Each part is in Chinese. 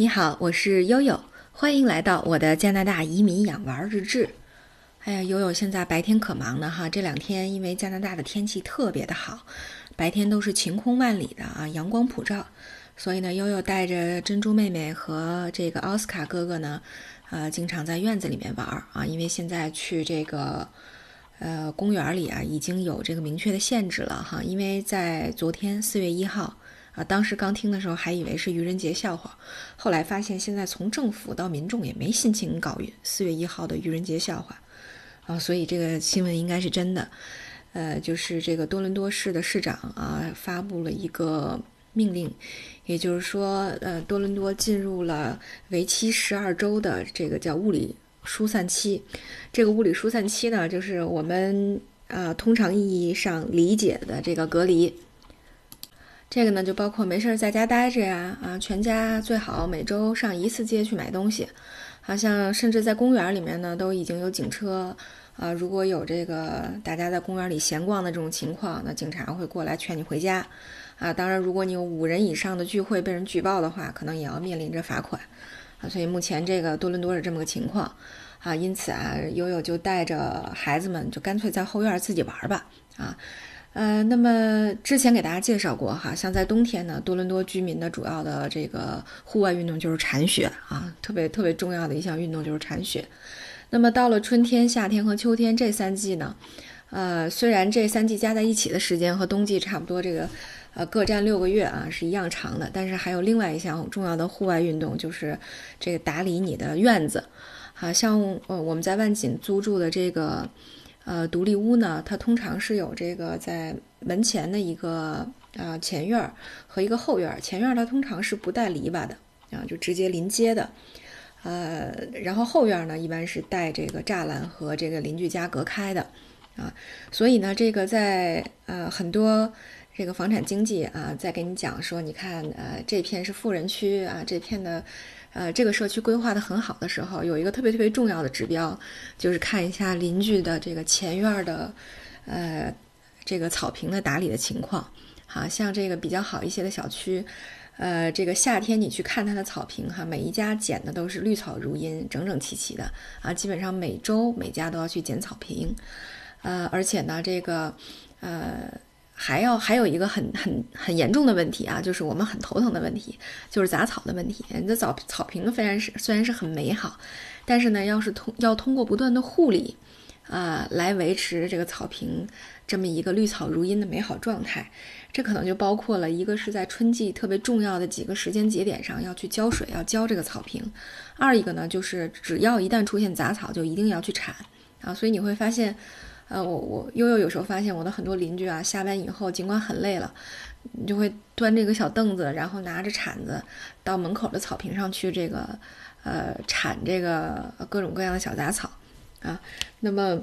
你好，我是悠悠，欢迎来到我的加拿大移民养娃日志。哎呀，悠悠现在白天可忙呢哈，这两天因为加拿大的天气特别的好，白天都是晴空万里的啊，阳光普照，所以呢，悠悠带着珍珠妹妹和这个奥斯卡哥哥呢，呃，经常在院子里面玩儿啊，因为现在去这个呃公园里啊，已经有这个明确的限制了哈，因为在昨天四月一号。啊，当时刚听的时候还以为是愚人节笑话，后来发现现在从政府到民众也没心情搞四月一号的愚人节笑话，啊，所以这个新闻应该是真的。呃，就是这个多伦多市的市长啊发布了一个命令，也就是说，呃，多伦多进入了为期十二周的这个叫物理疏散期。这个物理疏散期呢，就是我们啊通常意义上理解的这个隔离。这个呢，就包括没事儿在家待着呀，啊，全家最好每周上一次街去买东西，好像甚至在公园里面呢，都已经有警车，啊，如果有这个大家在公园里闲逛的这种情况，那警察会过来劝你回家，啊，当然，如果你有五人以上的聚会被人举报的话，可能也要面临着罚款，啊，所以目前这个多伦多是这么个情况，啊，因此啊，悠悠就带着孩子们就干脆在后院自己玩吧，啊。呃，那么之前给大家介绍过哈，像在冬天呢，多伦多居民的主要的这个户外运动就是铲雪啊，特别特别重要的一项运动就是铲雪。那么到了春天、夏天和秋天这三季呢，呃，虽然这三季加在一起的时间和冬季差不多，这个呃各占六个月啊，是一样长的，但是还有另外一项重要的户外运动就是这个打理你的院子，好像呃我们在万锦租住的这个。呃，独立屋呢，它通常是有这个在门前的一个啊前院儿和一个后院儿。前院儿它通常是不带篱笆的啊，就直接临街的。呃，然后后院儿呢，一般是带这个栅栏和这个邻居家隔开的啊。所以呢，这个在呃很多这个房产经济啊，在给你讲说，你看呃这片是富人区啊，这片的。呃，这个社区规划的很好的时候，有一个特别特别重要的指标，就是看一下邻居的这个前院的，呃，这个草坪的打理的情况。好像这个比较好一些的小区，呃，这个夏天你去看它的草坪，哈，每一家剪的都是绿草如茵，整整齐齐的啊，基本上每周每家都要去剪草坪，呃，而且呢，这个，呃。还要还有一个很很很严重的问题啊，就是我们很头疼的问题，就是杂草的问题。你的草草坪虽然是虽然是很美好，但是呢，要是通要通过不断的护理，啊，来维持这个草坪这么一个绿草如茵的美好状态，这可能就包括了一个是在春季特别重要的几个时间节点上要去浇水，要浇这个草坪；二一个呢，就是只要一旦出现杂草，就一定要去铲啊。所以你会发现。呃，我我悠悠有时候发现我的很多邻居啊，下班以后尽管很累了，你就会端这个小凳子，然后拿着铲子到门口的草坪上去，这个呃铲这个各种各样的小杂草啊。那么，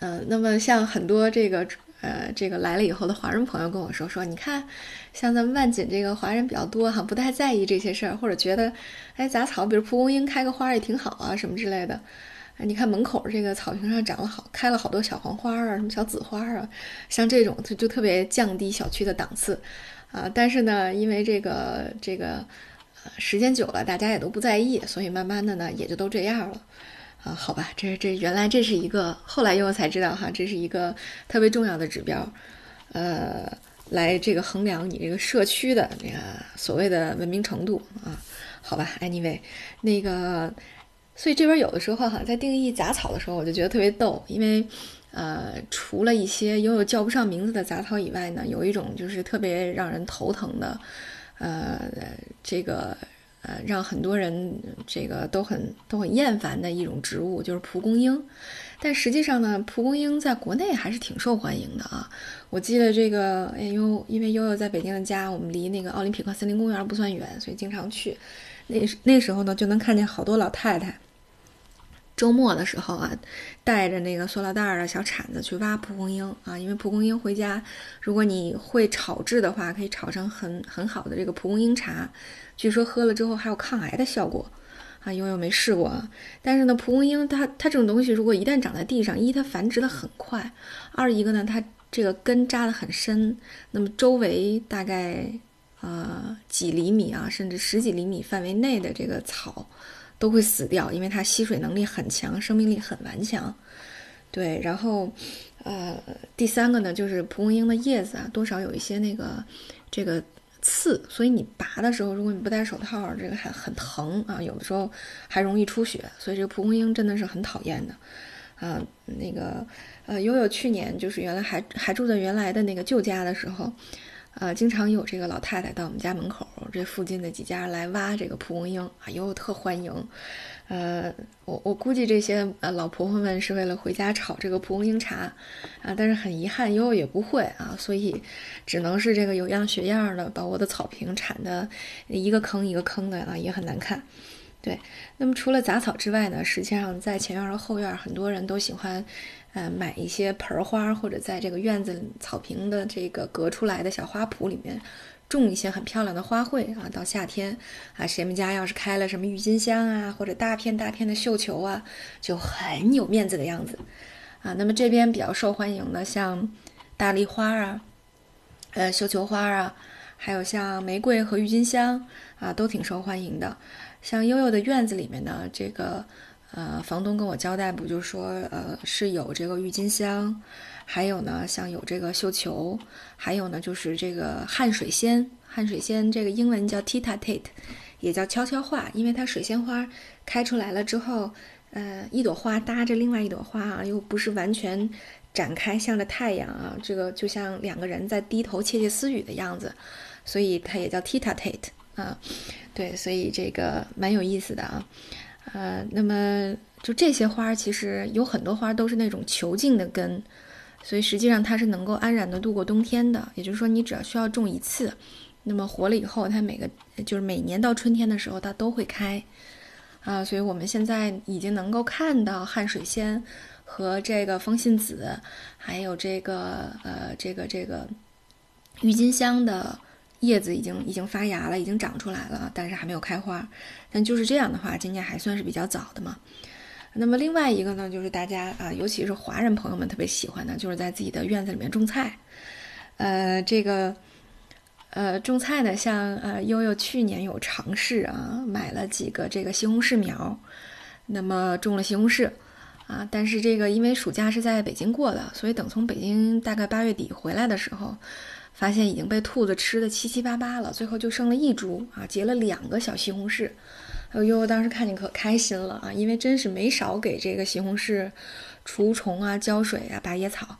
呃，那么像很多这个呃这个来了以后的华人朋友跟我说说，你看像咱们万锦这个华人比较多哈，不太在意这些事儿，或者觉得哎杂草，比如蒲公英开个花也挺好啊，什么之类的。哎，你看门口这个草坪上长了好开了好多小黄花啊，什么小紫花啊，像这种就就特别降低小区的档次，啊，但是呢，因为这个这个，呃，时间久了，大家也都不在意，所以慢慢的呢，也就都这样了，啊，好吧，这这原来这是一个，后来又才知道哈，这是一个特别重要的指标，呃，来这个衡量你这个社区的那个所谓的文明程度啊，好吧，anyway，那个。所以这边有的时候哈，在定义杂草的时候，我就觉得特别逗，因为，呃，除了一些拥有叫不上名字的杂草以外呢，有一种就是特别让人头疼的，呃，这个呃，让很多人这个都很都很厌烦的一种植物，就是蒲公英。但实际上呢，蒲公英在国内还是挺受欢迎的啊。我记得这个，哎，呦因为悠悠在北京的家，我们离那个奥林匹克森林公园不算远，所以经常去。那那时候呢，就能看见好多老太太。周末的时候啊，带着那个塑料袋儿啊、小铲子去挖蒲公英啊，因为蒲公英回家，如果你会炒制的话，可以炒成很很好的这个蒲公英茶，据说喝了之后还有抗癌的效果啊。悠悠没试过啊，但是呢，蒲公英它它这种东西，如果一旦长在地上，一它繁殖的很快，二一个呢，它这个根扎得很深，那么周围大概。呃几厘米啊，甚至十几厘米范围内的这个草都会死掉，因为它吸水能力很强，生命力很顽强。对，然后呃第三个呢，就是蒲公英的叶子啊，多少有一些那个这个刺，所以你拔的时候，如果你不戴手套，这个还很疼啊，有的时候还容易出血，所以这个蒲公英真的是很讨厌的。啊，那个，呃，悠悠去年就是原来还还住在原来的那个旧家的时候，呃，经常有这个老太太到我们家门口这附近的几家来挖这个蒲公英啊，悠悠特欢迎。呃，我我估计这些呃老婆婆们是为了回家炒这个蒲公英茶啊，但是很遗憾，悠悠也不会啊，所以只能是这个有样学样的把我的草坪铲的一个坑一个坑的啊，也很难看。对，那么除了杂草之外呢，实际上在前院和后院，很多人都喜欢，呃，买一些盆花，或者在这个院子草坪的这个隔出来的小花圃里面，种一些很漂亮的花卉啊。到夏天啊，谁们家要是开了什么郁金香啊，或者大片大片的绣球啊，就很有面子的样子啊。那么这边比较受欢迎的，像大丽花啊，呃，绣球花啊，还有像玫瑰和郁金香啊，都挺受欢迎的。像悠悠的院子里面呢，这个，呃，房东跟我交代，不就说，呃，是有这个郁金香，还有呢，像有这个绣球，还有呢，就是这个汗水仙。汗水仙这个英文叫 Tita Tate，也叫悄悄话，因为它水仙花开出来了之后，呃，一朵花搭着另外一朵花啊，又不是完全展开，向着太阳啊，这个就像两个人在低头窃窃私语的样子，所以它也叫 Tita Tate。啊，对，所以这个蛮有意思的啊，呃，那么就这些花其实有很多花都是那种球茎的根，所以实际上它是能够安然的度过冬天的。也就是说，你只要需要种一次，那么活了以后，它每个就是每年到春天的时候它都会开啊。所以我们现在已经能够看到汉水仙和这个风信子，还有这个呃这个这个郁金香的。叶子已经已经发芽了，已经长出来了，但是还没有开花。但就是这样的话，今年还算是比较早的嘛。那么另外一个呢，就是大家啊，尤其是华人朋友们特别喜欢的，就是在自己的院子里面种菜。呃，这个呃种菜呢，像呃悠悠去年有尝试啊，买了几个这个西红柿苗，那么种了西红柿啊，但是这个因为暑假是在北京过的，所以等从北京大概八月底回来的时候。发现已经被兔子吃的七七八八了，最后就剩了一株啊，结了两个小西红柿。哎呦，当时看见可开心了啊，因为真是没少给这个西红柿除虫啊、浇水啊、拔野草。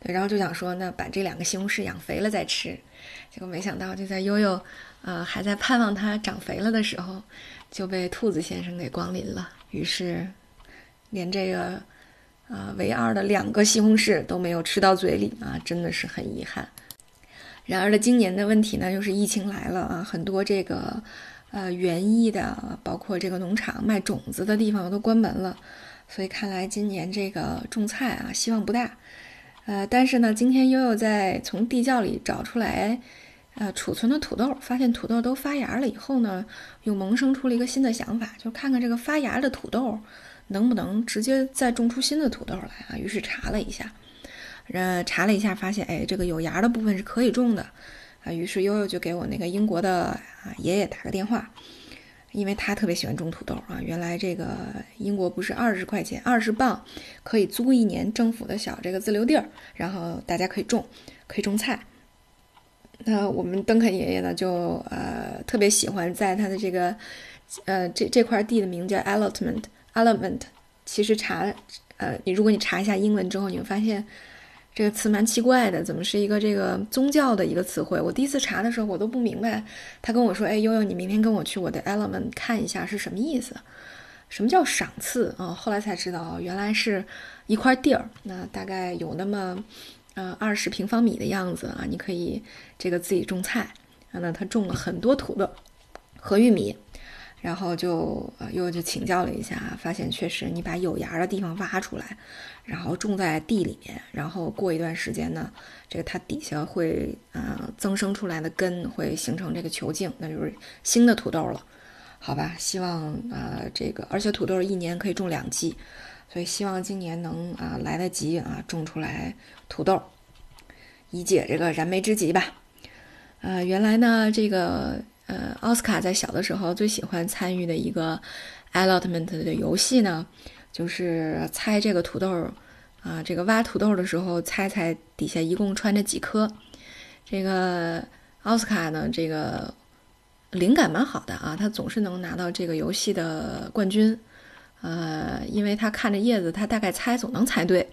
对，然后就想说，那把这两个西红柿养肥了再吃。结果没想到，就在悠悠呃还在盼望它长肥了的时候，就被兔子先生给光临了。于是，连这个啊唯二的两个西红柿都没有吃到嘴里啊，真的是很遗憾。然而呢，今年的问题呢，就是疫情来了啊，很多这个，呃，园艺的，包括这个农场卖种子的地方都关门了，所以看来今年这个种菜啊，希望不大。呃，但是呢，今天悠悠在从地窖里找出来，呃，储存的土豆，发现土豆都发芽了以后呢，又萌生出了一个新的想法，就看看这个发芽的土豆能不能直接再种出新的土豆来啊。于是查了一下。呃，查了一下，发现哎，这个有芽的部分是可以种的，啊，于是悠悠就给我那个英国的啊爷爷打个电话，因为他特别喜欢种土豆啊。原来这个英国不是二十块钱二十磅可以租一年政府的小这个自留地儿，然后大家可以种，可以种菜。那我们邓肯爷爷呢，就呃特别喜欢在他的这个呃这这块地的名叫 allotment，allotment，其实查呃你如果你查一下英文之后，你会发现。这个词蛮奇怪的，怎么是一个这个宗教的一个词汇？我第一次查的时候，我都不明白。他跟我说：“哎，悠悠，你明天跟我去我的 element 看一下是什么意思？什么叫赏赐啊？”后来才知道，原来是一块地儿，那大概有那么呃二十平方米的样子啊，你可以这个自己种菜啊。那他种了很多土豆和玉米。然后就又就请教了一下，发现确实你把有芽的地方挖出来，然后种在地里面，然后过一段时间呢，这个它底下会呃增生出来的根会形成这个球茎，那就是新的土豆了，好吧？希望啊这个，而且土豆一年可以种两季，所以希望今年能啊来得及啊种出来土豆，以解这个燃眉之急吧。呃，原来呢，这个呃，奥斯卡在小的时候最喜欢参与的一个 allotment 的游戏呢，就是猜这个土豆啊，这个挖土豆的时候猜猜底下一共穿着几颗。这个奥斯卡呢，这个灵感蛮好的啊，他总是能拿到这个游戏的冠军。呃，因为他看着叶子，他大概猜总能猜对。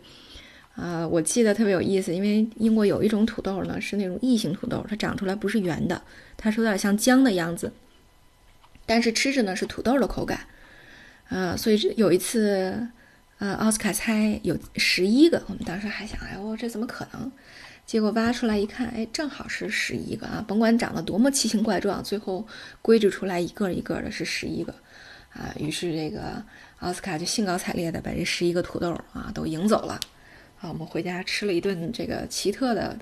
呃，我记得特别有意思，因为英国有一种土豆呢，是那种异形土豆，它长出来不是圆的，它是有点像姜的样子，但是吃着呢是土豆的口感。呃，所以有一次，呃，奥斯卡猜有十一个，我们当时还想，哎呦，这怎么可能？结果挖出来一看，哎，正好是十一个啊！甭管长得多么奇形怪状，最后归置出来一个一个的是十一个啊。于是这个奥斯卡就兴高采烈的把这十一个土豆啊都赢走了。啊，我们回家吃了一顿这个奇特的，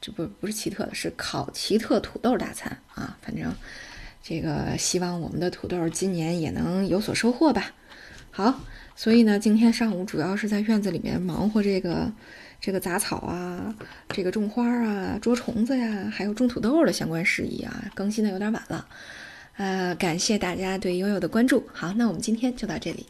这不不是奇特的，是烤奇特土豆大餐啊！反正这个希望我们的土豆今年也能有所收获吧。好，所以呢，今天上午主要是在院子里面忙活这个这个杂草啊，这个种花啊，捉虫子呀，还有种土豆的相关事宜啊，更新的有点晚了。呃，感谢大家对悠悠的关注。好，那我们今天就到这里。